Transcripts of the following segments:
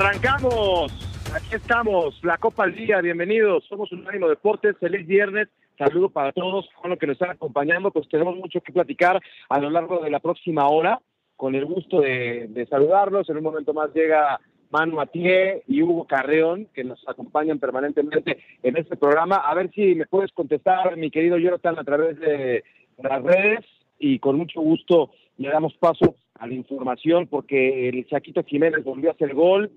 Arrancamos, aquí estamos, la Copa al Día, bienvenidos, somos un ánimo Deportes, feliz viernes, saludo para todos, con lo que nos están acompañando, pues tenemos mucho que platicar a lo largo de la próxima hora, con el gusto de, saludarlos, en un momento más llega Manu Matié y Hugo Carreón, que nos acompañan permanentemente en este programa, a ver si me puedes contestar, mi querido Jonathan, a través de las redes, y con mucho gusto le damos paso a la información porque el Chaquito Jiménez volvió a hacer gol.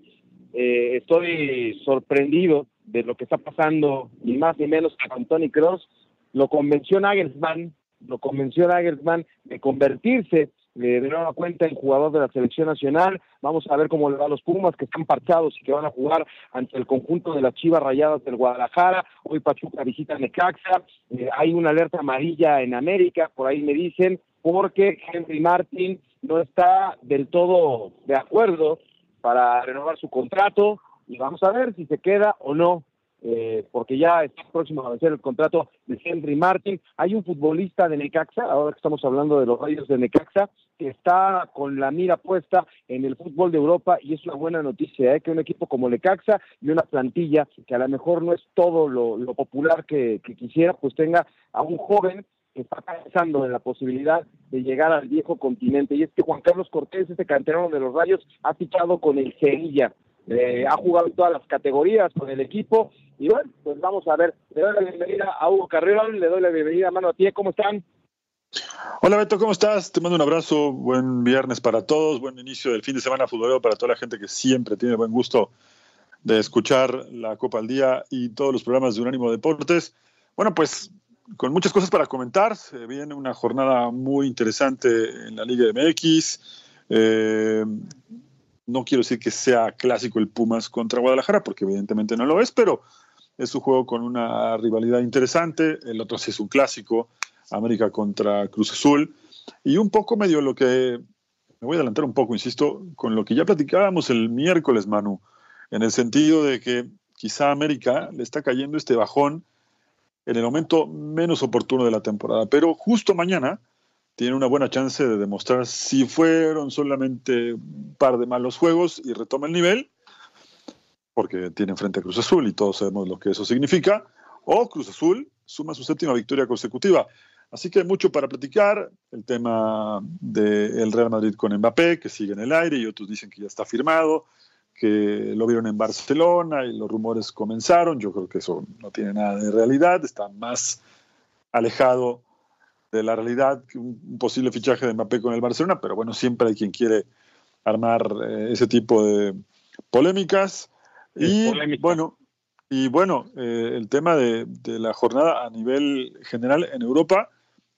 Eh, estoy sorprendido de lo que está pasando, ni más ni menos con Tony Cross. Lo convenció Nagelsmann, lo convenció Nagelsmann de convertirse de nueva cuenta en jugador de la selección nacional. Vamos a ver cómo le va a los Pumas, que están parchados y que van a jugar ante el conjunto de las Chivas Rayadas del Guadalajara. Hoy Pachuca visita Necaxa. Eh, hay una alerta amarilla en América, por ahí me dicen, porque Henry Martin no está del todo de acuerdo para renovar su contrato y vamos a ver si se queda o no, eh, porque ya está próximo a vencer el contrato de Henry Martin. Hay un futbolista de Necaxa, ahora que estamos hablando de los rayos de Necaxa, que está con la mira puesta en el fútbol de Europa y es una buena noticia, ¿eh? que un equipo como Necaxa y una plantilla que a lo mejor no es todo lo, popular que quisiera, pues tenga a un joven que está pensando en la posibilidad de llegar al viejo continente. Y es que Juan Carlos Cortés, este canterano de los Rayos, ha fichado con el Sevilla. Eh, ha jugado en todas las categorías con el equipo. Y bueno, pues vamos a ver. Le doy la bienvenida a Hugo Carrerón, le doy la bienvenida a Mano a ti. ¿Cómo están? Hola Beto, ¿cómo estás? Te mando un abrazo, buen viernes para todos, buen inicio del fin de semana futbolero para toda la gente que siempre tiene buen gusto de escuchar la Copa al Día y todos los programas de Unánimo Deportes. Bueno, pues con muchas cosas para comentar. Viene una jornada muy interesante en la Liga MX. Eh, no quiero decir que sea clásico el Pumas contra Guadalajara, porque evidentemente no lo es, pero es un juego con una rivalidad interesante. El otro sí es un clásico, América contra Cruz Azul. Y un poco medio lo que, me voy a adelantar un poco, insisto, con lo que ya platicábamos el miércoles, Manu, en el sentido de que quizá América le está cayendo este bajón en el momento menos oportuno de la temporada. Pero justo mañana tiene una buena chance de demostrar si fueron solamente un par de malos juegos y retoma el nivel, porque tiene frente a Cruz Azul y todos sabemos lo que eso significa, o Cruz Azul suma su séptima victoria consecutiva. Así que hay mucho para platicar, el tema del Real Madrid con Mbappé, que sigue en el aire y otros dicen que ya está firmado, que lo vieron en Barcelona y los rumores comenzaron. Yo creo que eso no tiene nada de realidad, está más alejado de la realidad que un posible fichaje de Mbappé con el Barcelona, pero bueno, siempre hay quien quiere armar eh, ese tipo de polémicas. y bueno, y bueno, eh, el tema de, de, la jornada a nivel general en Europa,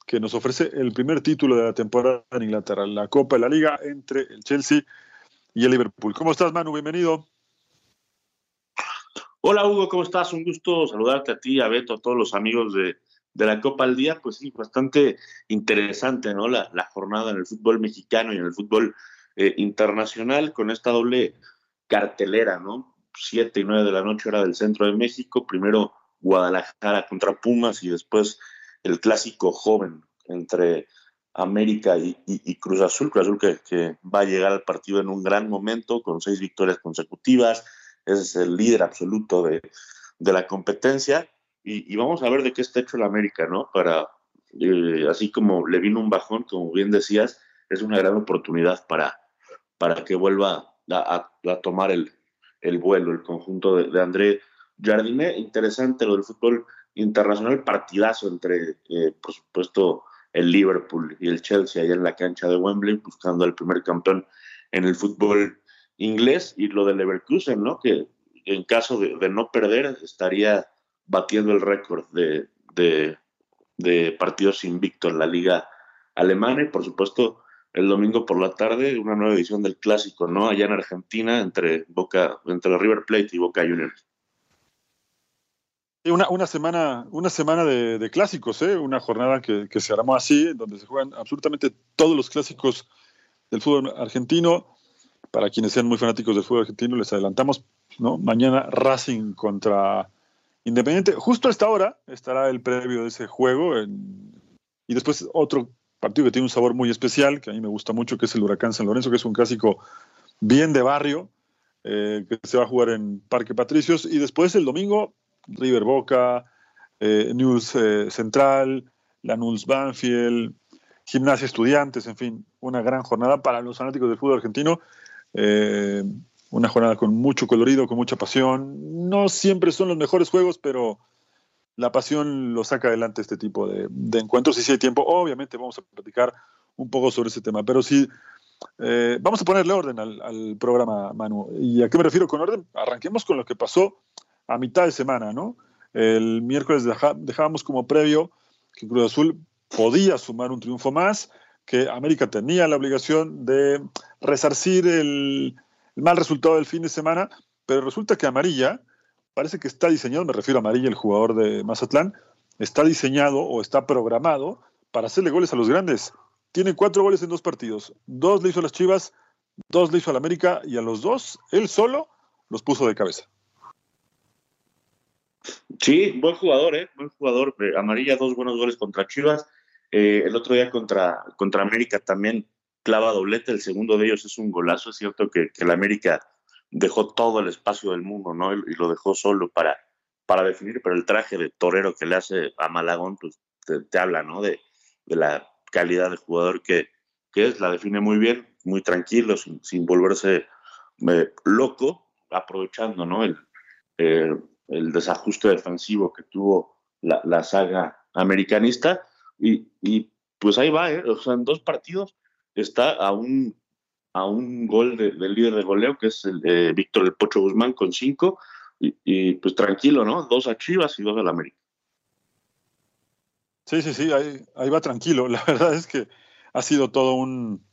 que nos ofrece el primer título de la temporada en Inglaterra, la Copa de la Liga entre el Chelsea y el Liverpool. ¿Cómo estás, Manu? Bienvenido. Hola, Hugo, ¿cómo estás? Un gusto saludarte a ti, a Beto, a todos los amigos de, de la Copa al Día, pues sí, bastante interesante, ¿no? La, la jornada en el fútbol mexicano y en el fútbol eh, internacional con esta doble cartelera, ¿no? Siete y nueve de la noche era del centro de México, primero Guadalajara contra Pumas y después el clásico joven entre América y, Cruz Azul, Cruz Azul que, va a llegar al partido en un gran momento con seis victorias consecutivas, es el líder absoluto de, la competencia y, vamos a ver de qué está hecho el América, ¿no? Para, eh, así como le vino un bajón, como bien decías, es una gran oportunidad para, para que vuelva a, tomar el, vuelo el conjunto de, André Jardiné. Interesante lo del fútbol internacional, partidazo entre, eh, por supuesto, el Liverpool y el Chelsea allá en la cancha de Wembley, buscando al primer campeón en el fútbol inglés, y lo del Leverkusen, ¿no? Que en caso de, no perder estaría batiendo el récord de, de, de, partidos invictos en la liga alemana y por supuesto el domingo por la tarde una nueva edición del clásico, ¿no? Allá en Argentina entre Boca, entre River Plate y Boca Juniors. Una, una, semana, una semana de, clásicos, ¿eh? una jornada que, se armó así, donde se juegan absolutamente todos los clásicos del fútbol argentino. Para quienes sean muy fanáticos del fútbol argentino, les adelantamos, ¿no? Mañana Racing contra Independiente. Justo a esta hora estará el previo de ese juego. y después otro partido que tiene un sabor muy especial, que a mí me gusta mucho, que es el Huracán San Lorenzo, que es un clásico bien de barrio, eh, que se va a jugar en Parque Patricios. Y después el domingo River Boca, eh, News eh, Central, la News Banfield, Gimnasia Estudiantes, en fin, una gran jornada para los fanáticos del fútbol argentino. Eh, una jornada con mucho colorido, con mucha pasión. No siempre son los mejores juegos, pero la pasión lo saca adelante este tipo de, encuentros. Y si hay tiempo, obviamente vamos a platicar un poco sobre ese tema. Pero sí, vamos a ponerle orden al, al, programa, Manu. ¿Y a qué me refiero con orden? Arranquemos con lo que pasó a mitad de semana, ¿no? El miércoles dejábamos como previo que Cruz Azul podía sumar un triunfo más, que América tenía la obligación de resarcir el, mal resultado del fin de semana, pero resulta que Amarilla parece que está diseñado, me refiero a Amarilla, el jugador de Mazatlán, está diseñado o está programado para hacerle goles a los grandes. Tiene cuatro goles en dos partidos. Dos le hizo a las Chivas, dos le hizo a la América y a los dos, él solo, los puso de cabeza. Sí, buen jugador, ¿eh? Buen jugador. Eh, amarilla, dos buenos goles contra Chivas. Eh, el otro día contra, contra América también clava doblete. El segundo de ellos es un golazo. Es cierto que, que la América dejó todo el espacio del mundo, ¿no? Y, lo dejó solo para, para definir, pero el traje de torero que le hace a Malagón, pues te, habla, ¿no? De, de, la calidad de jugador que, que, es. La define muy bien, muy tranquilo, sin, sin volverse eh, loco, aprovechando, ¿no? El, el desajuste defensivo que tuvo la, saga americanista. Y, pues ahí va, ¿eh? o sea, en dos partidos está a un, a un gol del líder de goleo, que es el, eh, Víctor El Pocho Guzmán, con cinco. Y, pues tranquilo, ¿no? Dos a Chivas y dos al América. Sí, sí, sí, ahí, va tranquilo. La verdad es que ha sido todo un,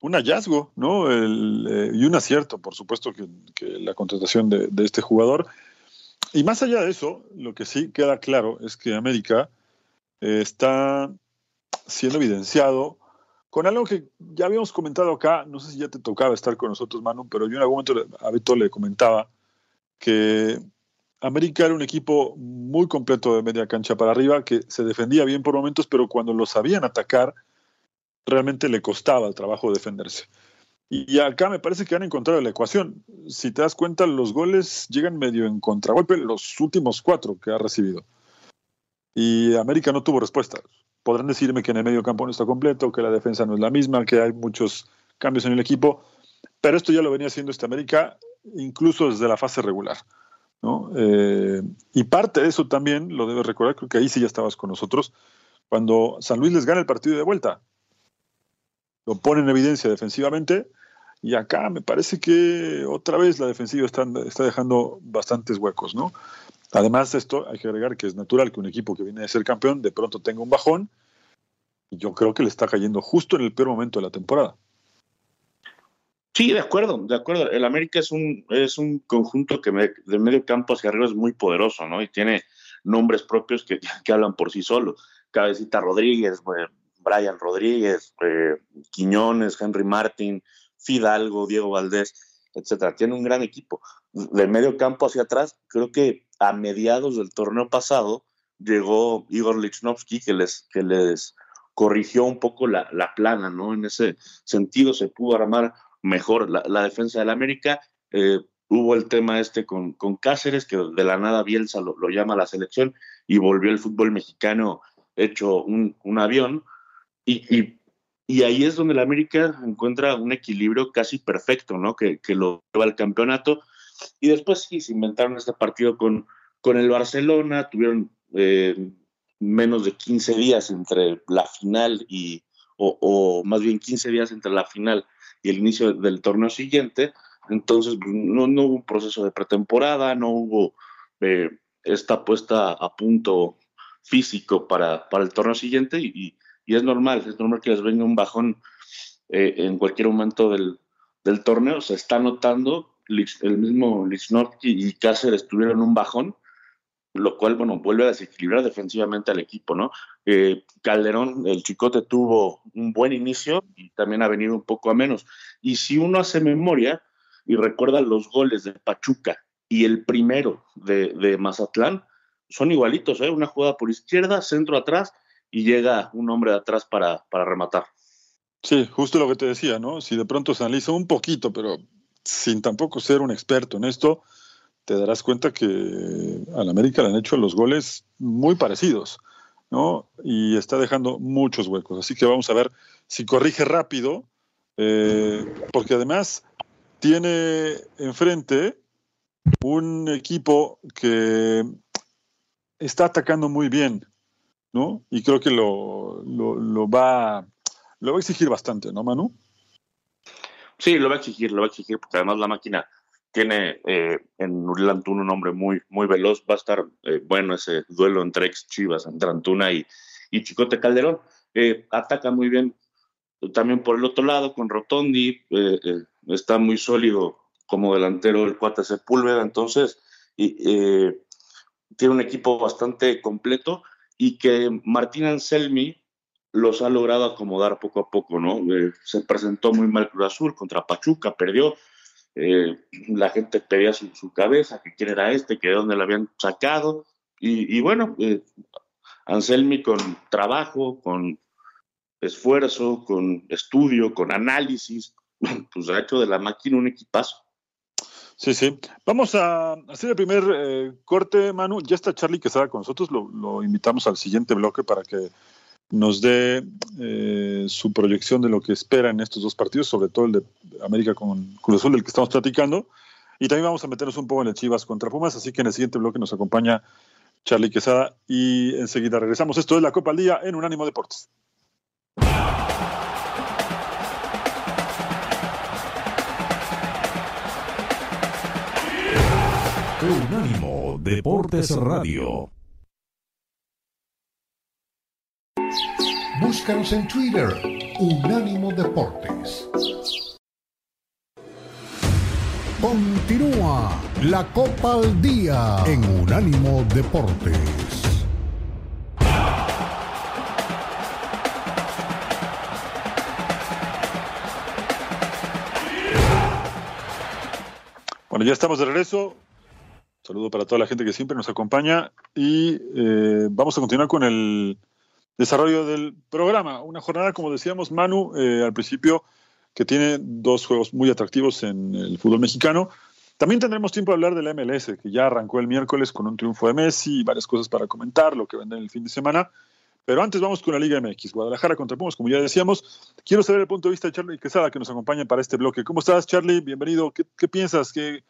un hallazgo, ¿no? Eh, y un acierto, por supuesto, que, la contratación de, de, este jugador. Y más allá de eso, lo que sí queda claro es que América eh, está siendo evidenciado con algo que ya habíamos comentado acá, no sé si ya te tocaba estar con nosotros, Manu, pero yo en algún momento a Beto le comentaba que América era un equipo muy completo de media cancha para arriba, que se defendía bien por momentos, pero cuando lo sabían atacar, realmente le costaba el trabajo defenderse. Y acá me parece que han encontrado la ecuación. Si te das cuenta, los goles llegan medio en contragolpe, los últimos cuatro que ha recibido. Y América no tuvo respuesta. Podrán decirme que en el medio campo no está completo, que la defensa no es la misma, que hay muchos cambios en el equipo, pero esto ya lo venía haciendo esta América incluso desde la fase regular. Eh, y parte de eso también lo debes recordar, creo que ahí sí ya estabas con nosotros, cuando San Luis les gana el partido de vuelta. Lo pone en evidencia defensivamente y acá me parece que otra vez la defensiva está, está dejando bastantes huecos, ¿no? Además de esto, hay que agregar que es natural que un equipo que viene de ser campeón de pronto tenga un bajón. Yo creo que le está cayendo justo en el peor momento de la temporada. Sí, de acuerdo, de acuerdo. El América es un, es un conjunto que de medio campo hacia arriba es muy poderoso, ¿no? Y tiene nombres propios que, que hablan por sí solos. Cabecita Rodríguez, Brian Rodríguez, eh, Quiñones, Henry Martin, Fidalgo, Diego Valdés, etcétera. Tiene un gran equipo. De medio campo hacia atrás, creo que a mediados del torneo pasado llegó Igor Lichnowsky, que les, que les corrigió un poco la, la, plana, ¿no? En ese sentido se pudo armar mejor la, la defensa del América. Eh, hubo el tema este con, con, Cáceres, que de la nada Bielsa lo, lo, llama a la selección y volvió el fútbol mexicano hecho un, un avión. Y, y, ahí es donde el América encuentra un equilibrio casi perfecto, ¿no? Que, que lo lleva al campeonato. Y después sí, se inventaron este partido con, con el Barcelona, tuvieron eh, menos de 15 días entre la final y, o, o, más bien 15 días entre la final y el inicio del torneo siguiente. Entonces, pues, no, no hubo un proceso de pretemporada, no hubo eh, esta puesta a punto físico para, para el torneo siguiente y, y, es normal, es normal que les venga un bajón eh, en cualquier momento del, del, torneo. Se está notando, el mismo Lichnowsky y Cáceres tuvieron un bajón, lo cual, bueno, vuelve a desequilibrar defensivamente al equipo, ¿no? Eh, Calderón, el chicote, tuvo un buen inicio y también ha venido un poco a menos. Y si uno hace memoria y recuerda los goles de Pachuca y el primero de, de Mazatlán, son igualitos, ¿eh? Una jugada por izquierda, centro atrás y llega un hombre de atrás para, para rematar. Sí, justo lo que te decía, ¿no? Si de pronto se analiza un poquito, pero sin tampoco ser un experto en esto, te darás cuenta que al América le han hecho los goles muy parecidos, ¿no? Y está dejando muchos huecos. Así que vamos a ver si corrige rápido, eh, porque además tiene enfrente un equipo que está atacando muy bien, ¿no? Y creo que lo, lo, lo, va, lo va a exigir bastante, ¿no, Manu? Sí, lo va a exigir, lo va a exigir, porque además la máquina tiene eh, en Antuna un hombre muy, muy veloz. Va a estar eh, bueno ese duelo entre ex Chivas, entre Antuna y, y Chicote Calderón. Eh, ataca muy bien también por el otro lado con Rotondi. Eh, está muy sólido como delantero el cuate Sepúlveda. Entonces, y, tiene un equipo bastante completo y que Martín Anselmi los ha logrado acomodar poco a poco, ¿no? se presentó muy mal Cruz Azul contra Pachuca, perdió eh, la gente pedía su, su, cabeza, que quién era este, que de dónde lo habían sacado. Y, y bueno, eh, Anselmi con trabajo, con esfuerzo, con estudio, con análisis, pues ha hecho de la máquina un equipazo. Sí, sí. Vamos a hacer el primer eh, corte, Manu. Ya está Charlie que estaba con nosotros. Lo, lo, invitamos al siguiente bloque para que nos dé eh, su proyección de lo que espera en estos dos partidos, sobre todo el de América con Cruz Azul, del que estamos platicando. Y también vamos a meternos un poco en el Chivas contra Pumas, así que en el siguiente bloque nos acompaña Charlie Quesada y enseguida regresamos. Esto es la Copa al Día en Unánimo Deportes. Deportes Radio. Búscanos en Twitter, Unánimo Deportes. Continúa la Copa al Día en Unánimo Deportes. Bueno, ya estamos de regreso. Saludo para toda la gente que siempre nos acompaña y eh, vamos a continuar con el desarrollo del programa. Una jornada, como decíamos, Manu, eh, al principio, que tiene dos juegos muy atractivos en el fútbol mexicano. También tendremos tiempo de hablar de la MLS, que ya arrancó el miércoles con un triunfo de Messi y varias cosas para comentar, lo que vendrá en el fin de semana. Pero antes vamos con la Liga MX, Guadalajara contra Pumas, como ya decíamos. Quiero saber el punto de vista de Charlie Quesada, que nos acompaña para este bloque. ¿Cómo estás, Charlie? Bienvenido. ¿Qué, qué piensas? ¿Qué,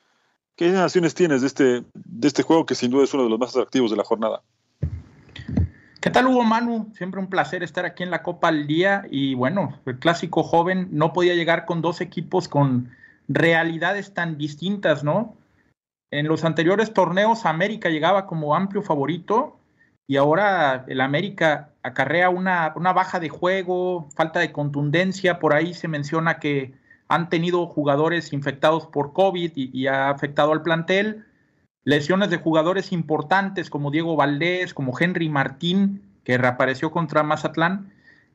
¿Qué sensaciones tienes de este, de este juego que sin duda es uno de los más atractivos de la jornada? ¿Qué tal Hugo Manu? Siempre un placer estar aquí en la Copa al Día y bueno, el clásico joven no podía llegar con dos equipos con realidades tan distintas, ¿no? En los anteriores torneos América llegaba como amplio favorito y ahora el América acarrea una, una baja de juego, falta de contundencia, por ahí se menciona que han tenido jugadores infectados por COVID y, ha afectado al plantel lesiones de jugadores importantes como Diego Valdés, como Henry Martín, que reapareció contra Mazatlán,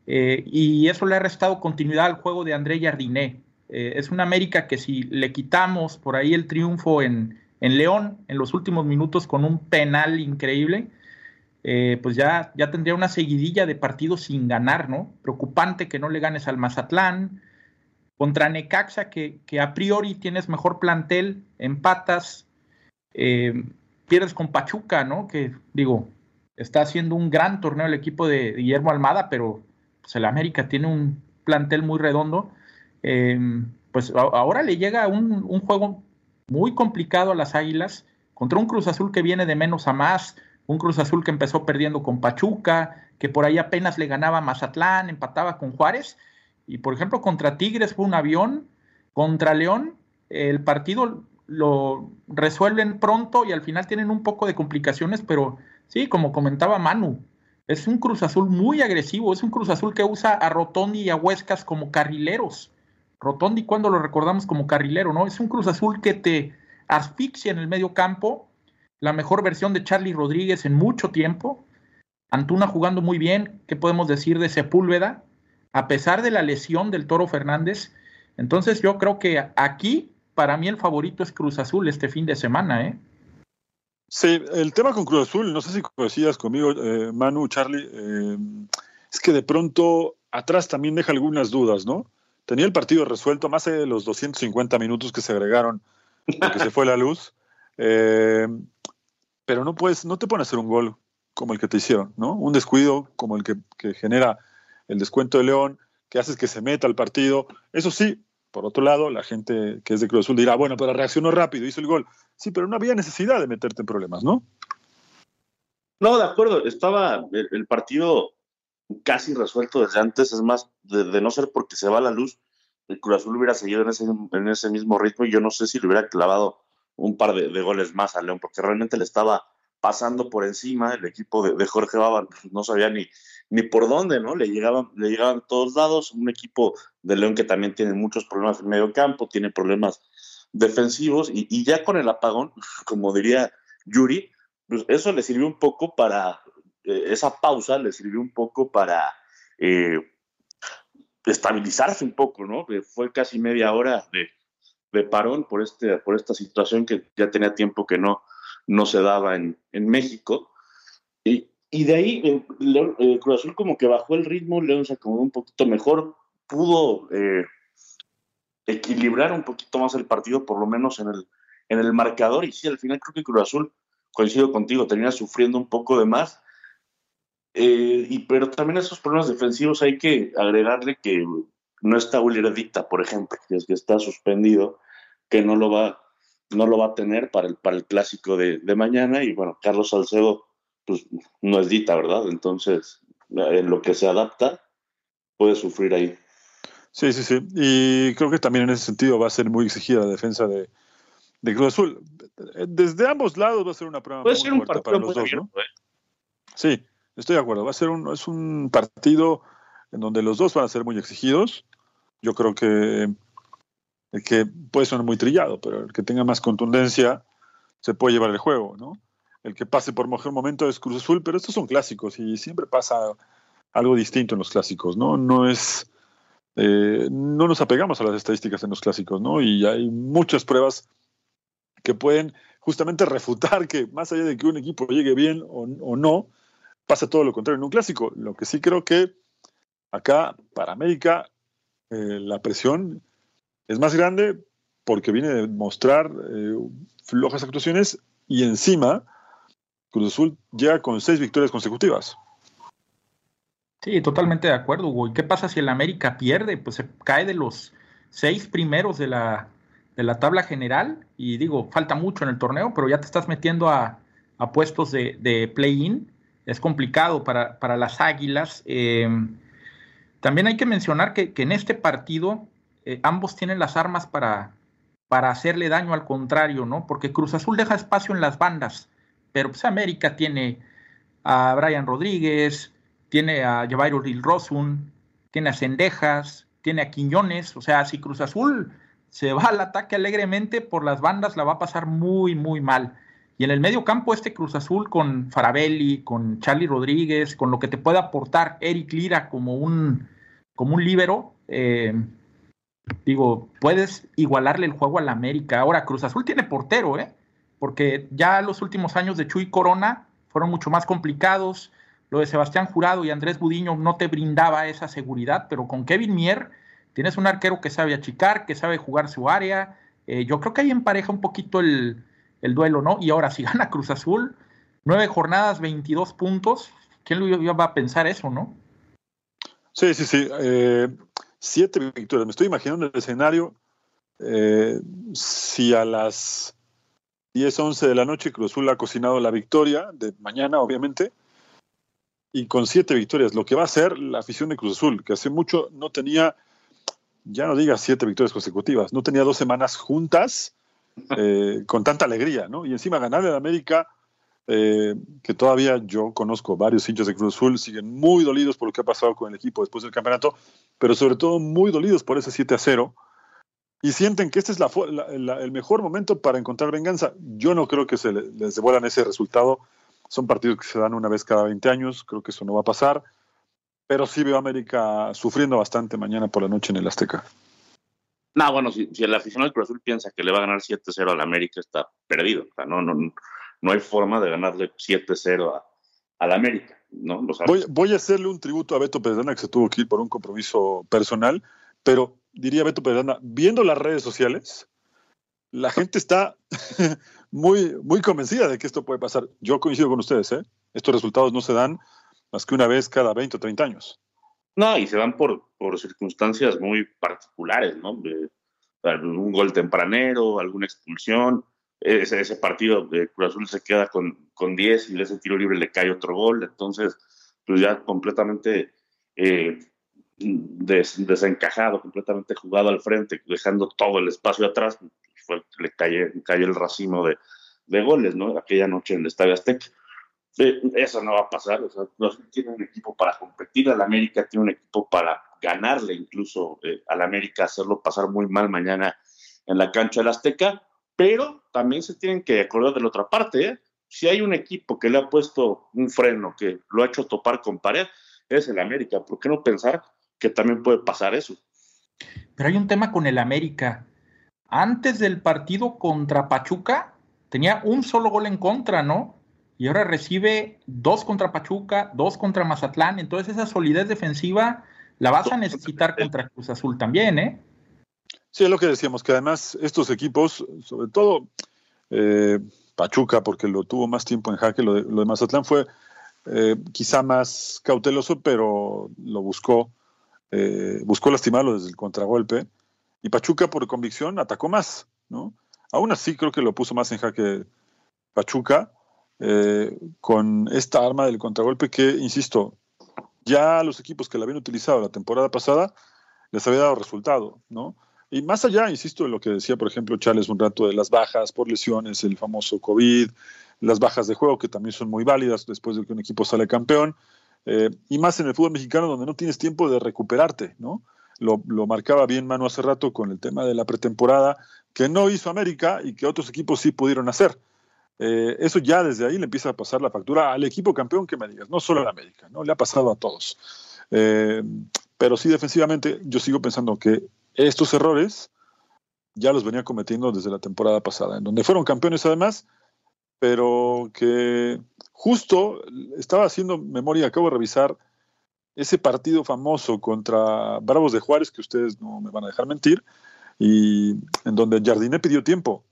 eh, y eso le ha restado continuidad al juego de André Jardiné. Eh, es una América que si le quitamos por ahí el triunfo en, León en los últimos minutos con un penal increíble, eh, pues ya, ya tendría una seguidilla de partidos sin ganar, ¿no? Preocupante que no le ganes al Mazatlán. Contra Necaxa, que, que a priori tienes mejor plantel, empatas, pierdes con Pachuca, ¿no? Que digo, está haciendo un gran torneo el equipo de Guillermo Almada, pero pues el América tiene un plantel muy redondo, eh, pues ahora le llega un, un, juego muy complicado a las Águilas contra un Cruz Azul que viene de menos a más, un Cruz Azul que empezó perdiendo con Pachuca, que por ahí apenas le ganaba Mazatlán, empataba con Juárez, y por ejemplo contra Tigres fue un avión, contra León el partido lo resuelven pronto y al final tienen un poco de complicaciones, pero sí, como comentaba Manu, es un Cruz Azul muy agresivo, es un Cruz Azul que usa a Rotondi y a Huescas como carrileros. Rotondi cuando lo recordamos como carrilero, ¿no? Es un Cruz Azul que te asfixia en el medio campo, la mejor versión de Charlie Rodríguez en mucho tiempo. Antuna jugando muy bien, ¿qué podemos decir de Sepúlveda? A pesar de la lesión del Toro Fernández. Entonces yo creo que aquí, para mí el favorito es Cruz Azul este fin de semana, ¿eh? Sí, el tema con Cruz Azul, no sé si coincidías conmigo, eh, Manu, Charlie, eh, es que de pronto atrás también deja algunas dudas, ¿no? Tenía el partido resuelto más de los 250 minutos que se agregaron porque se fue la luz, eh, pero no puedes, no te pueden hacer un gol como el que te hicieron, ¿no? Un descuido como el que, que genera el descuento de León, que haces que se meta al partido. Eso sí, por otro lado, la gente que es de Cruz Azul dirá, bueno, pero reaccionó rápido, hizo el gol. Sí, pero no había necesidad de meterte en problemas, ¿no? No, de acuerdo. Estaba el, partido casi resuelto desde antes. Es más, de, no ser porque se va la luz, el Cruz Azul hubiera seguido en ese, en ese mismo ritmo y yo no sé si le hubiera clavado un par de, goles más a León, porque realmente le estaba pasando por encima el equipo de, Jorge Baba, no sabía ni, ni por dónde, ¿no? Le llegaban, le llegaban todos lados, un equipo de León que también tiene muchos problemas en medio campo, tiene problemas defensivos y, ya con el apagón, como diría Yuri, pues eso le sirvió un poco para, eh, esa pausa le sirvió un poco para eh, estabilizarse un poco, ¿no? Fue casi media hora de, parón por, este, por esta situación que ya tenía tiempo que no, no se daba en, México. Y, y, de ahí el, Cruz Azul como que bajó el ritmo, León se acomodó un poquito mejor, pudo eh, equilibrar un poquito más el partido, por lo menos en el, en el marcador. Y sí, al final creo que Cruz Azul, coincido contigo, termina sufriendo un poco de más. Eh, y, pero también esos problemas defensivos hay que agregarle que no está William Dicta, por ejemplo, que es que está suspendido, que no lo va, no lo va a tener para el, para el clásico de, de mañana. Y bueno, Carlos Salcedo, pues no es Dita, ¿verdad? Entonces, en lo que se adapta, puede sufrir ahí. Sí, sí, sí. Y creo que también en ese sentido va a ser muy exigida la defensa de, de Cruz Azul. Desde ambos lados va a ser una prueba muy fuerte para los dos, ¿no? ¿eh? Sí, estoy de acuerdo. Va a ser un, es un partido en donde los dos van a ser muy exigidos. Yo creo que el que puede sonar muy trillado, pero el que tenga más contundencia se puede llevar el juego, ¿no? El que pase por mejor momento es Cruz Azul, pero estos son clásicos y siempre pasa algo distinto en los clásicos, ¿no? No es eh, no nos apegamos a las estadísticas en los clásicos, ¿no? Y hay muchas pruebas que pueden justamente refutar que más allá de que un equipo llegue bien o, no, pasa todo lo contrario en un clásico. Lo que sí creo que acá, para América, eh, la presión es más grande porque viene de mostrar eh, flojas actuaciones y encima Cruz Azul llega con seis victorias consecutivas. Sí, totalmente de acuerdo, Hugo. ¿Y qué pasa si el América pierde? Pues se cae de los seis primeros de la, de la tabla general. Y digo, falta mucho en el torneo, pero ya te estás metiendo a, puestos de, play-in. Es complicado para, las águilas. Eh, también hay que mencionar que, en este partido eh, ambos tienen las armas para, para hacerle daño al contrario, ¿no? Porque Cruz Azul deja espacio en las bandas, pero pues América tiene a Brian Rodríguez, tiene a Javier Rosun, tiene a Cendejas, tiene a Quiñones, o sea, si Cruz Azul se va al ataque alegremente por las bandas, la va a pasar muy, muy mal. Y en el medio campo este Cruz Azul con Farabelli, con Charlie Rodríguez, con lo que te puede aportar Eric Lira como un, como un líbero, eh, digo, puedes igualarle el juego al América. Ahora, Cruz Azul tiene portero, ¿eh? Porque ya los últimos años de Chuy Corona fueron mucho más complicados. Lo de Sebastián Jurado y Andrés Budiño no te brindaba esa seguridad, pero con Kevin Mier tienes un arquero que sabe achicar, que sabe jugar su área. Eh, yo creo que ahí empareja un poquito el, el duelo, ¿no? Y ahora, si gana Cruz Azul, nueve jornadas, 22 puntos, ¿quién lo iba a pensar eso, no? Sí, sí, sí. Eh, siete victorias. Me estoy imaginando el escenario. Eh, si a las 10, 11 de la noche Cruz Azul ha cocinado la victoria, de mañana, obviamente, y con siete victorias, lo que va a ser la afición de Cruz Azul, que hace mucho no tenía, ya no digas siete victorias consecutivas, no tenía dos semanas juntas eh, con tanta alegría, ¿no? Y encima ganarle a América, eh, que todavía yo conozco varios hinchas de Cruz Azul, siguen muy dolidos por lo que ha pasado con el equipo después del campeonato, pero sobre todo muy dolidos por ese 7 a 0 y sienten que este es el mejor momento para encontrar venganza. Yo no creo que se les devuelvan ese resultado. Son partidos que se dan una vez cada 20 años, creo que eso no va a pasar. Pero sí veo a América sufriendo bastante mañana por la noche en el Azteca. No, bueno, si, el aficionado del Cruz Azul piensa que le va a ganar 7-0 al América, está perdido. O sea, no, no, no hay forma de ganarle 7-0 al América. ¿no? voy, voy, a hacerle un tributo a Beto Pedrana, que se tuvo que ir por un compromiso personal, pero diría Beto Pedrana, viendo las redes sociales, la gente está muy, muy convencida de que esto puede pasar. Yo coincido con ustedes, ¿eh? Estos resultados no se dan más que una vez cada 20 o 30 años. No, y se dan por, por circunstancias muy particulares, ¿no? un gol tempranero, alguna expulsión. Ese, ese partido Cruz Azul se queda con, con 10 y de ese tiro libre le cae otro gol. Entonces, pues ya completamente eh, desencajado, completamente jugado al frente, dejando todo el espacio atrás, fue, le cayó, el racimo de, de, goles, ¿no? Aquella noche en el Estadio Azteca. eso no va a pasar. O sea, tiene un equipo para competir, al América tiene un equipo para ganarle incluso eh, al América, hacerlo pasar muy mal mañana en la cancha del Azteca, pero también se tienen que acordar de la otra parte. ¿eh? Si hay un equipo que le ha puesto un freno, que lo ha hecho topar con pared, es el América. ¿Por qué no pensar que también puede pasar eso. Pero hay un tema con el América. Antes del partido contra Pachuca, tenía un solo gol en contra, ¿no? Y ahora recibe dos contra Pachuca, dos contra Mazatlán. Entonces esa solidez defensiva la vas a necesitar contra Cruz Azul también, ¿eh? Sí, es lo que decíamos, que además estos equipos, sobre todo eh, Pachuca, porque lo tuvo más tiempo en jaque, lo de, Mazatlán fue eh, quizá más cauteloso, pero lo buscó eh, buscó lastimarlo desde el contragolpe y Pachuca por convicción atacó más, ¿no? Aún así creo que lo puso más en jaque Pachuca con esta arma del contragolpe que, insisto, ya los equipos que la habían utilizado la temporada pasada les había dado resultado, ¿no? Y más allá, insisto, en lo que decía, por ejemplo, Charles un rato de las bajas por lesiones, el famoso COVID, las bajas de juego que también son muy válidas después de que un equipo sale campeón. Eh, y más en el fútbol mexicano donde no tienes tiempo de recuperarte, ¿no? Lo, marcaba bien Manu hace rato con el tema de la pretemporada, que no hizo América y que otros equipos sí pudieron hacer. Eh, eso ya desde ahí le empieza a pasar la factura al equipo campeón que me digas, no solo al América, ¿no? Le ha pasado a todos. Eh, pero sí, defensivamente, yo sigo pensando que estos errores ya los venía cometiendo desde la temporada pasada, en donde fueron campeones además, pero que justo estaba haciendo memoria, acabo de revisar ese partido famoso contra Bravos de Juárez, que ustedes no me van a dejar mentir, y en donde Jardiné pidió tiempo.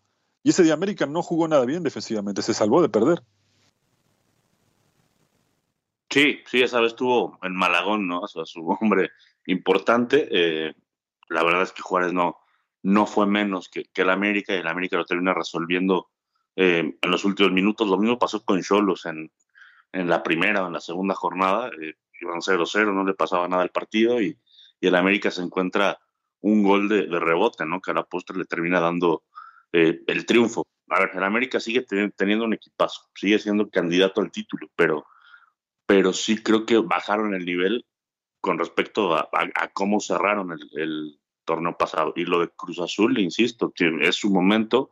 Y ese día América no jugó nada bien defensivamente, se salvó de perder. Sí, sí, esa vez estuvo en Malagón, ¿no? O sea, su hombre importante. Eh, la verdad es que Juárez no, no fue menos que, que el América y el América lo termina resolviendo eh, en los últimos minutos. Lo mismo pasó con Cholos en, en la primera o en la segunda jornada. Eh, iban 0-0, no le pasaba nada al partido y, y el América se encuentra un gol de, rebote, ¿no? Que a la postre le termina dando eh, el triunfo. A ver, el América sigue teniendo un equipazo, sigue siendo candidato al título, pero, pero sí creo que bajaron el nivel con respecto a, cómo cerraron el, torneo pasado. Y lo de Cruz Azul, insisto, que es su momento,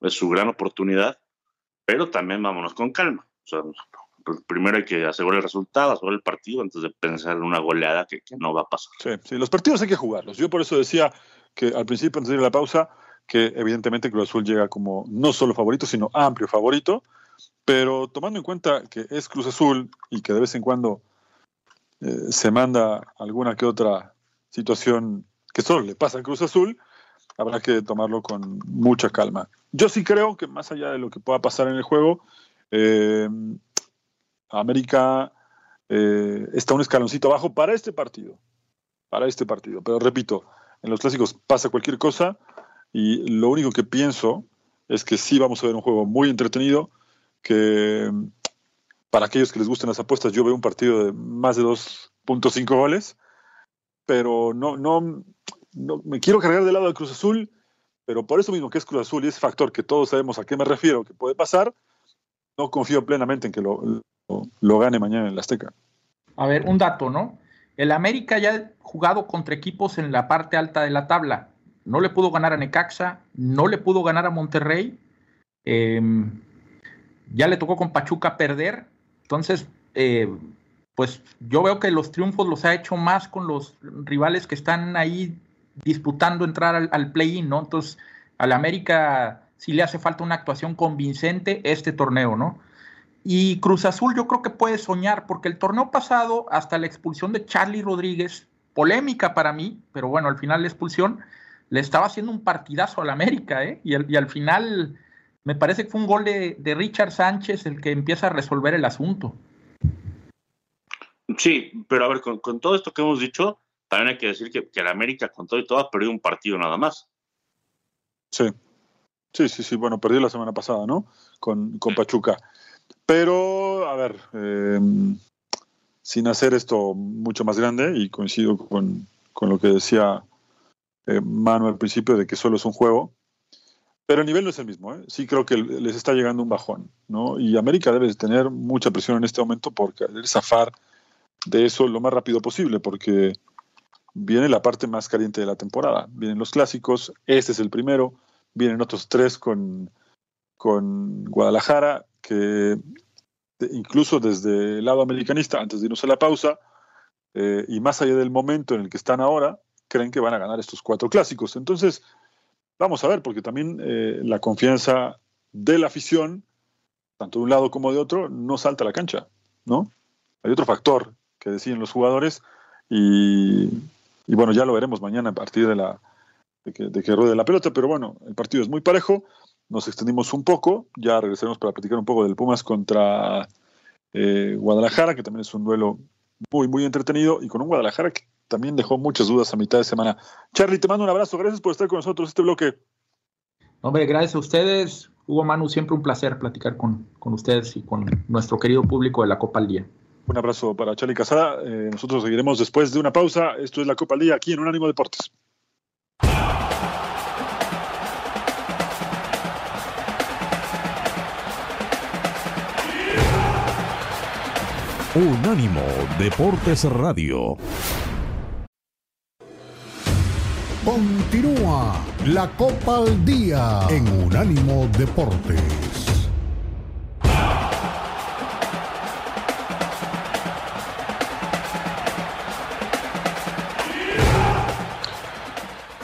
es su gran oportunidad, pero también vámonos con calma. O sea, pues, primero hay que asegurar el resultado, asegurar el partido antes de pensar en una goleada que, no va a pasar. Sí, sí, los partidos hay que jugarlos. Yo por eso decía que al principio, antes de la pausa, que evidentemente Cruz Azul llega como no solo favorito, sino amplio favorito, pero tomando en cuenta que es Cruz Azul y que de vez en cuando eh, se manda alguna que otra situación que solo le pasa a Cruz Azul, habrá que tomarlo con mucha calma. Yo sí creo que más allá de lo que pueda pasar en el juego, eh, América eh, está un escaloncito abajo para este partido. Para este partido. Pero repito, en los clásicos pasa cualquier cosa y lo único que pienso es que sí vamos a ver un juego muy entretenido, que para aquellos que les gusten las apuestas, yo veo un partido de más de 2.5 goles, pero no, no, no me quiero cargar del lado de Cruz Azul, pero por eso mismo que es Cruz Azul y ese factor que todos sabemos a qué me refiero, que puede pasar, no confío plenamente en que lo, lo, gane mañana en la Azteca. A ver, un dato, ¿no? El América ya ha jugado contra equipos en la parte alta de la tabla. No le pudo ganar a Necaxa, no le pudo ganar a Monterrey. Em, ya le tocó con Pachuca perder. Entonces, eh, pues yo veo que los triunfos los ha hecho más con los rivales que están ahí disputando entrar al, play-in, ¿no? Entonces, al América sí le hace falta una actuación convincente este torneo, ¿no? Y Cruz Azul yo creo que puede soñar, porque el torneo pasado, hasta la expulsión de Charlie Rodríguez, polémica para mí, pero bueno, al final la expulsión, le estaba haciendo un partidazo al América, ¿eh? Y, al final me parece que fue un gol de, Richard Sánchez el que empieza a resolver el asunto. Sí, pero a ver, con, todo esto que hemos dicho, también hay que decir que, que el América con todo y todo ha perdido un partido nada más. Sí, sí, sí, sí, bueno, perdió la semana pasada, ¿no? Con, con Pachuca. Pero, a ver, em, sin hacer esto mucho más grande, y coincido con, lo que decía eh, Manu al principio de que solo es un juego, pero el nivel no es el mismo. ¿eh? Sí creo que les está llegando un bajón, ¿no? Y América debe tener mucha presión en este momento por querer zafar de eso lo más rápido posible, porque viene la parte más caliente de la temporada. Vienen los clásicos, este es el primero, vienen otros tres con, con Guadalajara que incluso desde el lado americanista, antes de irnos a la pausa, eh, y más allá del momento en el que están ahora, creen que van a ganar estos cuatro clásicos. Entonces, vamos a ver, porque también eh, la confianza de la afición, tanto de un lado como de otro, no salta a la cancha, ¿no? Hay otro factor que deciden los jugadores y, bueno, ya lo veremos mañana a partir de, la, de, que, de que ruede la pelota, pero bueno, el partido es muy parejo nos extendimos un poco, ya regresaremos para platicar un poco del Pumas contra eh, Guadalajara, que también es un duelo muy, muy entretenido, y con un Guadalajara que también dejó muchas dudas a mitad de semana. Charlie, te mando un abrazo, gracias por estar con nosotros este bloque. Hombre, gracias a ustedes. Hugo Manu, siempre un placer platicar con, ustedes y con nuestro querido público de la Copa al Día. Un abrazo para Charlie Casada. Eh, nosotros seguiremos después de una pausa. Esto es la Copa al Día aquí en Unánimo Deportes. Unánimo Deportes Radio. Continúa la Copa al Día en Unánimo Deportes.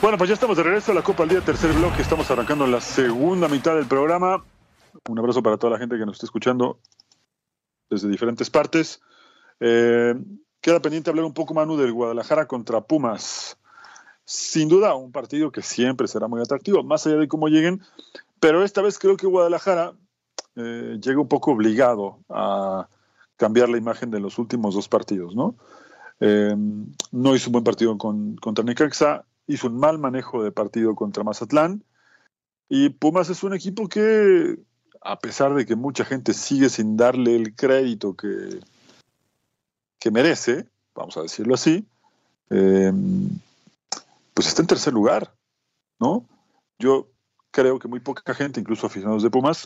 Bueno, pues ya estamos de regreso a la Copa al Día, tercer bloque. Estamos arrancando la segunda mitad del programa. Un abrazo para toda la gente que nos está escuchando desde diferentes partes. Eh, queda pendiente hablar un poco, Manu, del Guadalajara contra Pumas. Sin duda, un partido que siempre será muy atractivo, más allá de cómo lleguen, pero esta vez creo que Guadalajara eh, llega un poco obligado a cambiar la imagen de los últimos dos partidos, ¿no? Eh, no hizo un buen partido con, contra Necaxa, hizo un mal manejo de partido contra Mazatlán, y Pumas es un equipo que a pesar de que mucha gente sigue sin darle el crédito que, que merece, vamos a decirlo así, eh, pues está en tercer lugar, ¿no? Yo creo que muy poca gente, incluso aficionados de Pumas,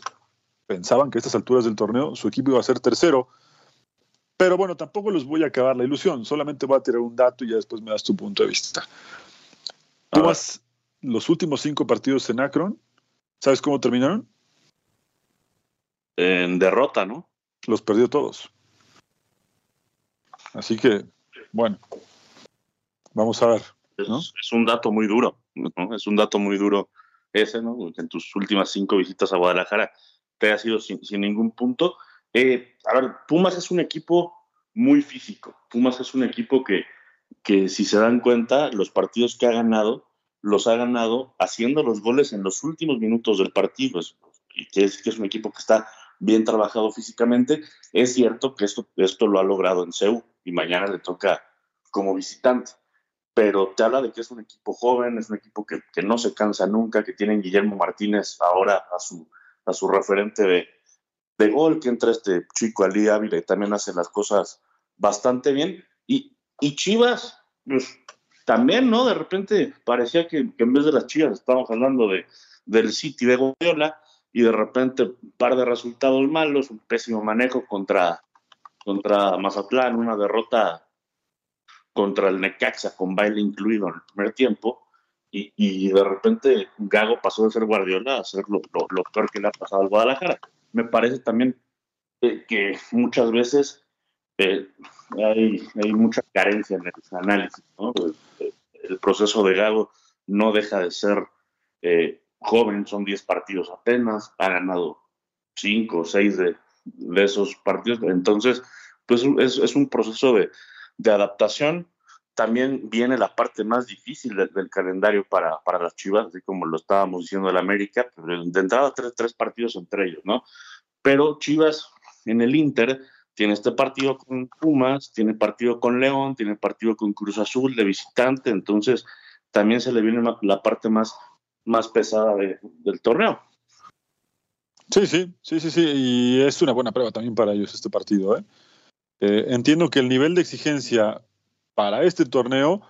pensaban que a estas alturas del torneo su equipo iba a ser tercero. Pero bueno, tampoco les voy a acabar la ilusión, solamente voy a tirar un dato y ya después me das tu punto de vista. Pumas, los últimos cinco partidos en Akron, ¿sabes cómo terminaron? en derrota, ¿no? Los perdió todos. Así que, bueno, vamos a ver. Es, un dato muy duro, ¿no? Es un dato muy duro ese, ¿no? En tus últimas cinco visitas a Guadalajara te ha sido sin, ningún punto. Eh, a ver, Pumas es un equipo muy físico. Pumas es un equipo que, que, si se dan cuenta, los partidos que ha ganado, los ha ganado haciendo los goles en los últimos minutos del partido. Y que es, que es un equipo que está bien trabajado físicamente. Es cierto que esto, esto lo ha logrado en CEU y mañana le toca como visitante. Pero te habla de que es un equipo joven, es un equipo que, que no se cansa nunca, que tienen Guillermo Martínez ahora a su, a su referente de, de gol, que entra este chico Ali Ávila y también hace las cosas bastante bien. Y, y Chivas, pues también, ¿no? De repente parecía que, en vez de las Chivas estábamos hablando de, del City de Guardiola y de repente un par de resultados malos, un pésimo manejo contra, contra Mazatlán, una derrota contra el Necaxa con baile incluido en el primer tiempo. Y, y de repente Gago pasó de ser Guardiola a ser lo, lo peor que le ha pasado al Guadalajara me parece también que muchas veces eh, hay, hay, mucha carencia en el análisis. Eh, el, proceso de Gago no deja de ser joven, son 10 partidos apenas, ha ganado 5 o 6 de, de, esos partidos, entonces pues es, es un proceso de, de, adaptación. También viene la parte más difícil del calendario para, para, las Chivas, así como lo estábamos diciendo del América, de entrada tres, tres partidos entre ellos, ¿no? Pero Chivas en el Inter tiene este partido con Pumas, tiene partido con León, tiene partido con Cruz Azul de visitante, entonces también se le viene la parte más, más pesada del torneo. Sí, sí, sí, sí, sí, y es una buena prueba también para ellos este partido. ¿eh? Eh, entiendo que el nivel de exigencia para este torneo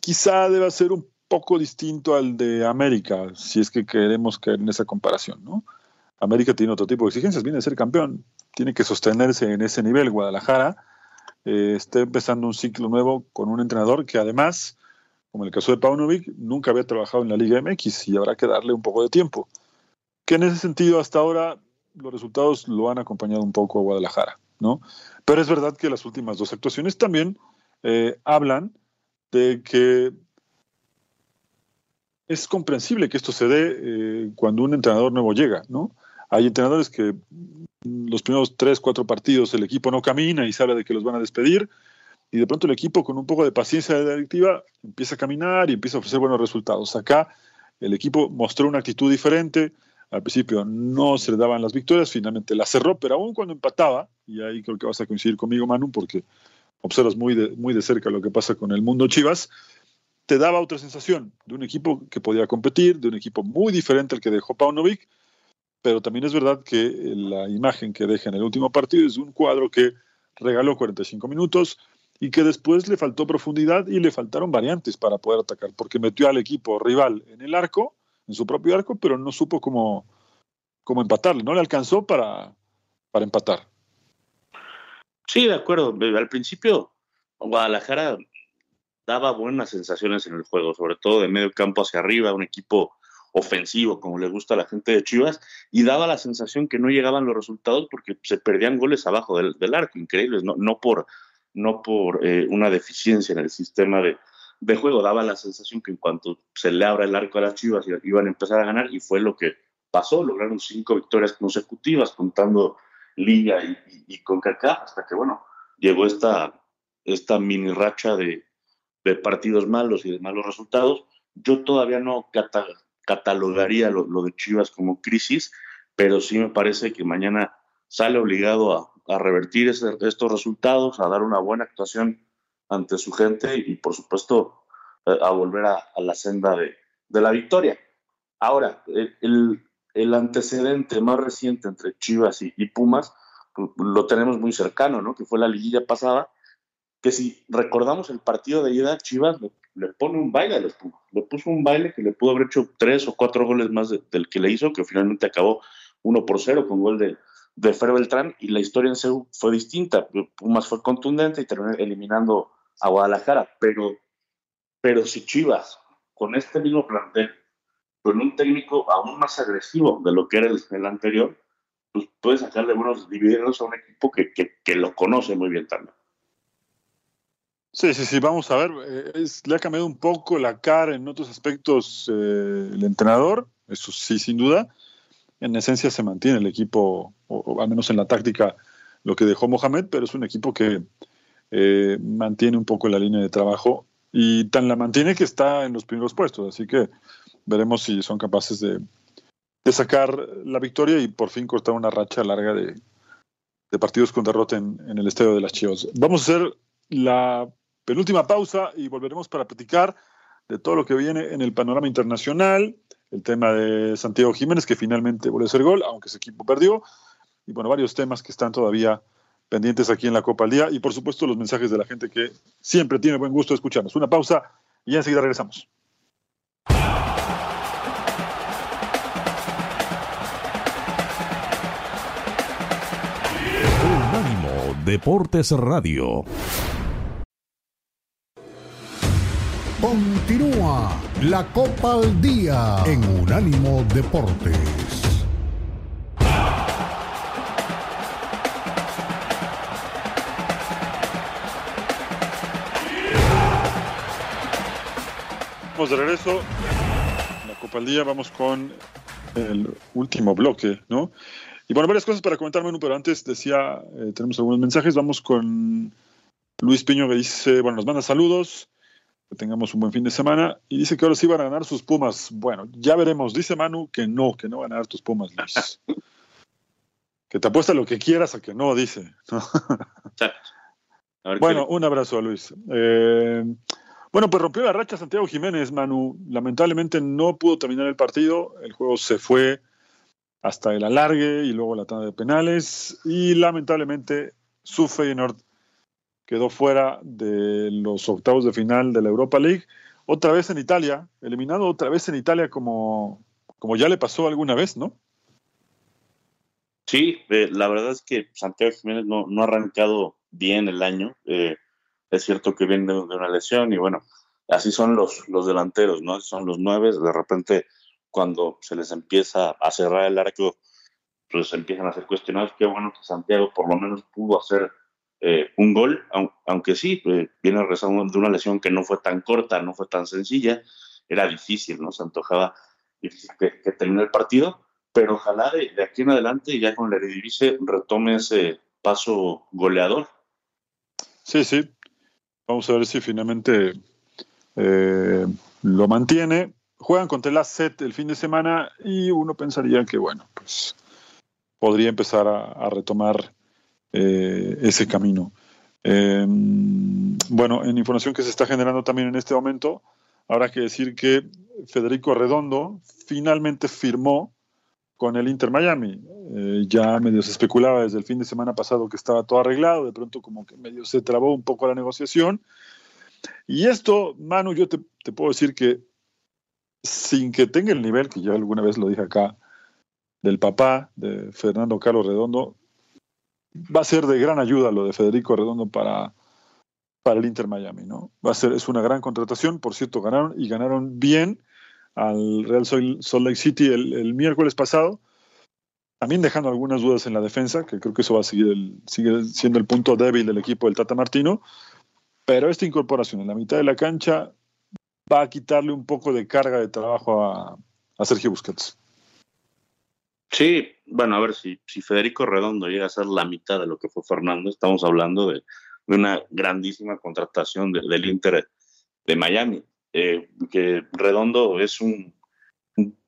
quizá deba ser un poco distinto al de América, si es que queremos caer en esa comparación, ¿no? América tiene otro tipo de exigencias, viene a ser campeón, tiene que sostenerse en ese nivel. Guadalajara eh, está empezando un ciclo nuevo con un entrenador que además, como en el caso de Paunovic, nunca había trabajado en la Liga MX y habrá que darle un poco de tiempo. Que en ese sentido, hasta ahora, los resultados lo han acompañado un poco a Guadalajara, ¿no? Pero es verdad que las últimas dos actuaciones también eh, hablan de que es comprensible que esto se dé eh, cuando un entrenador nuevo llega, ¿no? Hay entrenadores que los primeros tres, cuatro partidos el equipo no camina y se habla de que los van a despedir y de pronto el equipo con un poco de paciencia de directiva empieza a caminar y empieza a ofrecer buenos resultados. Acá el equipo mostró una actitud diferente, al principio no se le daban las victorias, finalmente la cerró, pero aún cuando empataba, y ahí creo que vas a coincidir conmigo Manu porque observas muy de, muy de cerca lo que pasa con el mundo Chivas, te daba otra sensación de un equipo que podía competir, de un equipo muy diferente al que dejó Paunovic, pero también es verdad que la imagen que deja en el último partido es un cuadro que regaló 45 minutos y que después le faltó profundidad y le faltaron variantes para poder atacar, porque metió al equipo rival en el arco, en su propio arco, pero no supo cómo, cómo empatarle, no le alcanzó para, para empatar. Sí, de acuerdo. Al principio Guadalajara daba buenas sensaciones en el juego, sobre todo de medio campo hacia arriba, un equipo ofensivo, como le gusta a la gente de Chivas, y daba la sensación que no llegaban los resultados porque se perdían goles abajo del, arco, increíbles, no, no por, no por eh, una deficiencia en el sistema de, de, juego, daba la sensación que en cuanto se le abra el arco a las Chivas iban a empezar a ganar, y fue lo que pasó, lograron cinco victorias consecutivas, contando Liga y, y, con Kaká, hasta que, bueno, llegó esta, esta mini racha de, de partidos malos y de malos resultados. Yo todavía no catalogaría lo, de Chivas como crisis, pero sí me parece que mañana sale obligado a, revertir estos resultados, a dar una buena actuación ante su gente y, por supuesto, eh, a, volver a, la senda de, la victoria. Ahora, el, antecedente más reciente entre Chivas y, y Pumas pues, lo tenemos muy cercano, ¿no? Que fue la liguilla pasada, que si recordamos el partido de ida, Chivas le, pone un baile a los Pumas. Le puso un baile que le pudo haber hecho tres o cuatro goles más del que le hizo, que finalmente acabó uno por cero con gol de, de Fer Beltrán. Y la historia en Seúl fue distinta. Pumas fue contundente y terminó eliminando a Guadalajara. Pero, pero si Chivas, con este mismo plantel, con un técnico aún más agresivo de lo que era el, anterior, pues puede sacarle buenos dividendos a un equipo que, que, lo conoce muy bien también. Sí, sí, sí, vamos a ver. Eh, le ha cambiado un poco la cara en otros aspectos eh, el entrenador, eso sí, sin duda. En esencia se mantiene el equipo, o, al menos en la táctica, lo que dejó Mohamed, pero es un equipo que eh, mantiene un poco la línea de trabajo y tan la mantiene que está en los primeros puestos. Así que veremos si son capaces de, sacar la victoria y por fin cortar una racha larga de, partidos con derrota en, en, el estadio de las Chivas. Vamos a hacer la penúltima pausa y volveremos para platicar de todo lo que viene en el panorama internacional, el tema de Santiago Jiménez, que finalmente volvió a hacer gol, aunque ese equipo perdió, y bueno, varios temas que están todavía pendientes aquí en la Copa al Día, y por supuesto los mensajes de la gente que siempre tiene buen gusto escucharnos. Una pausa y ya enseguida regresamos. Unánimo Deportes Radio. Continúa la Copa al Día en Unánimo Deportes. Vamos de regreso. La Copa al Día, vamos con el último bloque, ¿no? Y bueno, varias cosas para comentar, Manu, pero antes decía, eh, tenemos algunos mensajes. Vamos con Luis Piño que dice, bueno, nos manda saludos que tengamos un buen fin de semana. Y dice que ahora sí van a ganar sus Pumas. Bueno, ya veremos. Dice Manu que no, que no van a ganar tus Pumas, Luis. que te apuesta lo que quieras a que no, dice. bueno, un abrazo a Luis. Eh, bueno, pues rompió la racha Santiago Jiménez, Manu. Lamentablemente no pudo terminar el partido. El juego se fue hasta el alargue y luego la tanda de penales. Y lamentablemente su Feyenoord quedó fuera de los octavos de final de la Europa League, otra vez en Italia, eliminado otra vez en Italia como, como ya le pasó alguna vez, ¿no? Sí, eh, la verdad es que Santiago Jiménez no, no ha arrancado bien el año. Eh, es cierto que viene de, una lesión y bueno, así son los, los delanteros, ¿no? son los nueve. De repente, cuando se les empieza a cerrar el arco, pues empiezan a ser cuestionados. Qué bueno que Santiago por lo menos pudo hacer eh, un gol, aunque sí, eh, viene regresando de una lesión que no fue tan corta, no fue tan sencilla, era difícil, ¿no? Se antojaba que, que termine el partido, pero ojalá de, aquí en adelante, ya con la Eredivisie, retome ese paso goleador. Sí, sí. Vamos a ver si finalmente eh, lo mantiene. Juegan contra el AZ el fin de semana y uno pensaría que, bueno, pues podría empezar a retomar eh, ese camino. Em, bueno, en información que se está generando también en este momento, habrá que decir que Federico Redondo finalmente firmó con el Inter Miami. Eh, ya medio se especulaba desde el fin de semana pasado que estaba todo arreglado, de pronto como que medio se trabó un poco la negociación. Y esto, Manu, yo te, te puedo decir que sin que tenga el nivel, que ya alguna vez lo dije acá, del papá de Fernando Carlos Redondo, va a ser de gran ayuda lo de Federico Redondo para, para el Inter Miami, ¿no? Va a ser, es una gran contratación, por cierto, ganaron y ganaron bien al Real Salt Lake City el, miércoles pasado, también dejando algunas dudas en la defensa, que creo que eso va a seguir el, siendo el punto débil del equipo del Tata Martino, pero esta incorporación en la mitad de la cancha va a quitarle un poco de carga de trabajo a, a Sergio Busquets. Sí, bueno, a ver, si, si Federico Redondo llega a ser la mitad de lo que fue Fernando, estamos hablando de, una grandísima contratación del Inter de Miami. Eh, que Redondo es un,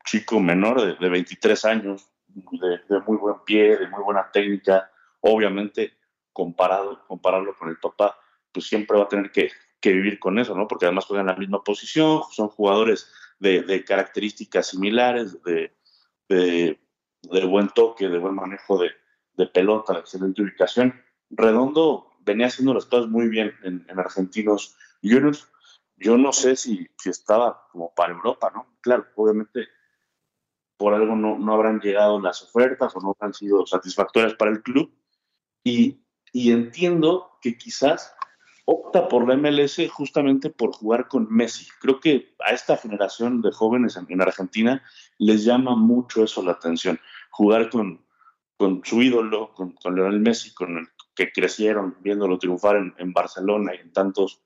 chico menor de, 23 años, de, muy buen pie, de muy buena técnica. Obviamente, comparado, compararlo con el papá, pues siempre va a tener que, vivir con eso, ¿no? Porque además juegan la misma posición, son jugadores de, características similares, de, de buen toque, de buen manejo de, pelota, de excelente ubicación. Redondo venía haciendo las cosas muy bien en, Argentinos Juniors. Yo no sé si, si, estaba como para Europa, ¿no? Claro, obviamente por algo no, no habrán llegado las ofertas o no han sido satisfactorias para el club. Y, y entiendo que quizás opta por la MLS justamente por jugar con Messi. Creo que a esta generación de jóvenes en, Argentina les llama mucho eso la atención, jugar con, con su ídolo, con, con Lionel Messi, con el que crecieron viéndolo triunfar en, en, Barcelona y en tantos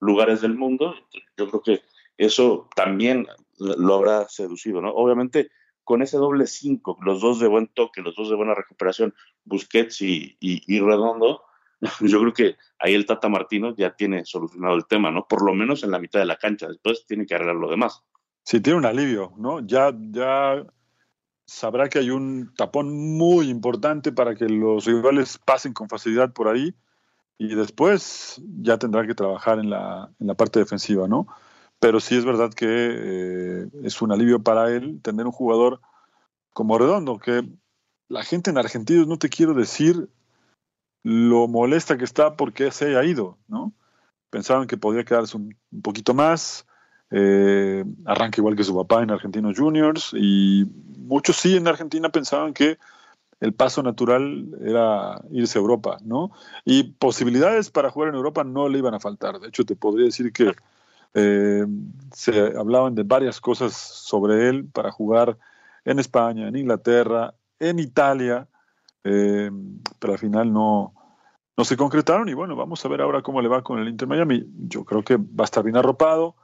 lugares del mundo. Yo creo que eso también lo habrá seducido, ¿no? Obviamente con ese doble cinco, los dos de buen toque, los dos de buena recuperación, Busquets y, y, y Redondo, yo creo que ahí el Tata Martino ya tiene solucionado el tema, ¿no? Por lo menos en la mitad de la cancha, después tiene que arreglar lo demás. Sí, tiene un alivio, ¿no? Ya, ya sabrá que hay un tapón muy importante para que los rivales pasen con facilidad por ahí y después ya tendrá que trabajar en la, en la parte defensiva, ¿no? Pero sí es verdad que eh, es un alivio para él tener un jugador como Redondo, que la gente en Argentina, no te quiero decir lo molesta que está porque se haya ido, ¿no? Pensaban que podría quedarse un poquito más, eh, arranca igual que su papá en Argentinos Juniors y muchos sí en Argentina pensaban que el paso natural era irse a Europa, ¿no? Y posibilidades para jugar en Europa no le iban a faltar. De hecho, te podría decir que eh, se hablaban de varias cosas sobre él para jugar en España, en Inglaterra, en Italia, eh, pero al final no, no se concretaron y bueno, vamos a ver ahora cómo le va con el Inter Miami. Yo creo que va a estar bien arropado,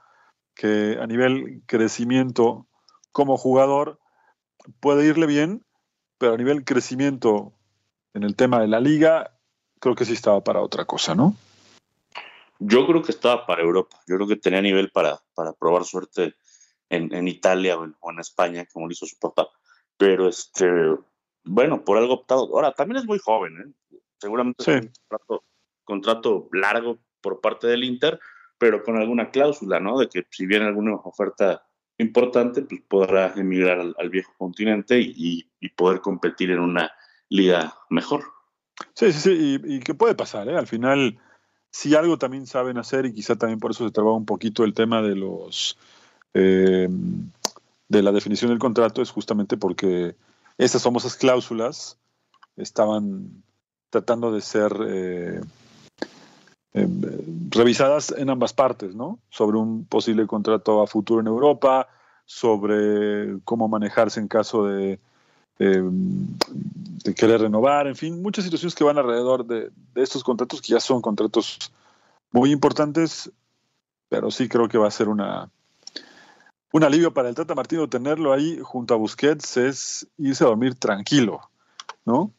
que a nivel crecimiento como jugador puede irle bien, pero a nivel crecimiento en el tema de la liga, creo que sí estaba para otra cosa, ¿no? Yo creo que estaba para Europa. Yo creo que tenía nivel para, para probar suerte en, en Italia o en, o en, España, como lo hizo su papá. Pero, este, bueno, por algo optado. Ahora, también es muy joven, ¿eh? Seguramente sí. es un contrato, contrato largo por parte del Inter, pero con alguna cláusula, ¿no? De que si viene alguna oferta importante, pues podrá emigrar al, viejo continente y, poder competir en una liga mejor. Sí, sí, sí, y, que puede pasar, ¿eh? Al final, si algo también saben hacer, y quizá también por eso se trabaja un poquito el tema de los eh, de la definición del contrato, es justamente porque estas famosas cláusulas estaban tratando de ser eh, eh, revisadas en ambas partes, ¿no? Sobre un posible contrato a futuro en Europa, sobre cómo manejarse en caso de, eh, querer renovar, en fin, muchas situaciones que van alrededor de, de, estos contratos, que ya son contratos muy importantes, pero sí creo que va a ser una, un alivio para el Tata Martino tenerlo ahí junto a Busquets, es irse a dormir tranquilo, ¿no?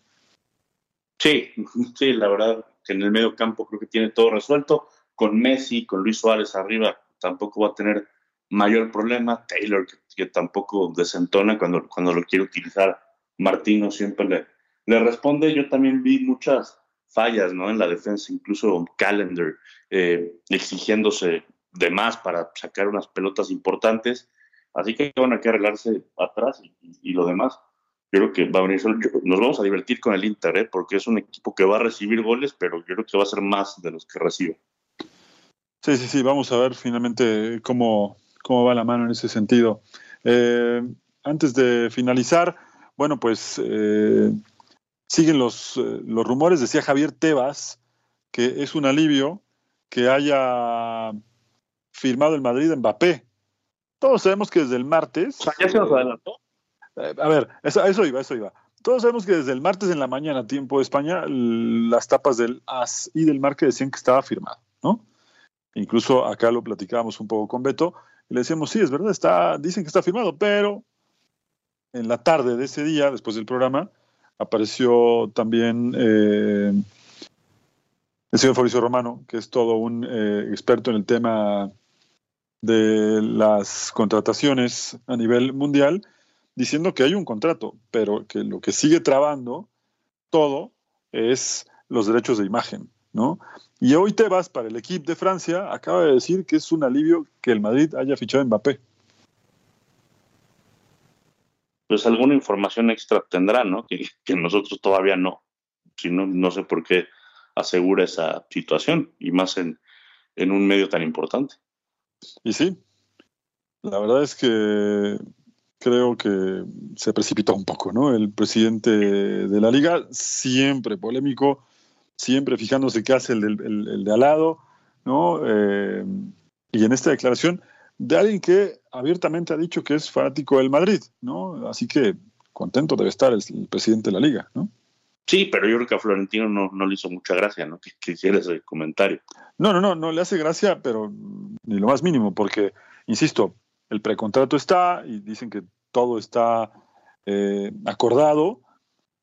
Sí, sí, la verdad en el medio campo creo que tiene todo resuelto. Con Messi, con Luis Suárez arriba, tampoco va a tener mayor problema. Taylor, que, tampoco desentona cuando, cuando lo quiere utilizar. Martino siempre le, le responde. Yo también vi muchas fallas ¿no? en la defensa, incluso Calendar eh, exigiéndose de más para sacar unas pelotas importantes. Así que van a que arreglarse atrás y lo demás yo creo que va a venir, nos vamos a divertir con el Inter, ¿eh? porque es un equipo que va a recibir goles, pero yo creo que va a ser más de los que recibe. Sí, sí, sí, vamos a ver finalmente cómo, cómo va la mano en ese sentido. Eh, antes de finalizar, bueno, pues eh, siguen los, eh, los rumores, decía Javier Tebas, que es un alivio que haya firmado el Madrid Mbappé. Todos sabemos que desde el martes... O sea, ya se nos adelantó. A ver, eso, eso, iba, eso iba. Todos sabemos que desde el martes en la mañana, tiempo de España, las tapas del AS y del Marque decían que estaba firmado, ¿no? Incluso acá lo platicábamos un poco con Beto y le decíamos, sí, es verdad, está, dicen que está firmado, pero en la tarde de ese día, después del programa, apareció también eh, el señor Fabricio Romano, que es todo un eh, experto en el tema de las contrataciones a nivel mundial diciendo que hay un contrato, pero que lo que sigue trabando todo es los derechos de imagen, ¿no? Y hoy te vas para el equipo de Francia, acaba de decir que es un alivio que el Madrid haya fichado a Mbappé. Pues alguna información extra tendrá, ¿no? Que, que nosotros todavía no. Si no, no sé por qué asegura esa situación, y más en, en un medio tan importante. Y sí, la verdad es que creo que se precipitó un poco, ¿no? El presidente de la liga, siempre polémico, siempre fijándose qué hace el, el, el de al lado, ¿no? Eh, y en esta declaración de alguien que abiertamente ha dicho que es fanático del Madrid, ¿no? Así que contento debe estar el, presidente de la liga, ¿no? Sí, pero yo creo que a Florentino no, le hizo mucha gracia, ¿no? Que, que, hiciera ese comentario. No, no, no, no le hace gracia, pero ni lo más mínimo, porque, insisto, el precontrato está y dicen que todo está eh, acordado,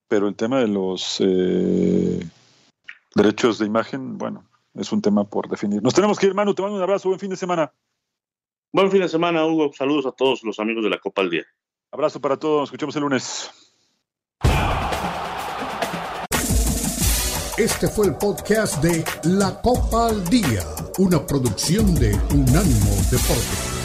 pero el tema de los eh, derechos de imagen, bueno, es un tema por definir. Nos tenemos que ir, Manu, te mando un abrazo, buen fin de semana. Buen fin de semana, Hugo. Saludos a todos los amigos de la Copa al Día. Abrazo para todos, nos escuchamos el lunes. Este fue el podcast de La Copa al Día, una producción de Unánimo Deportes.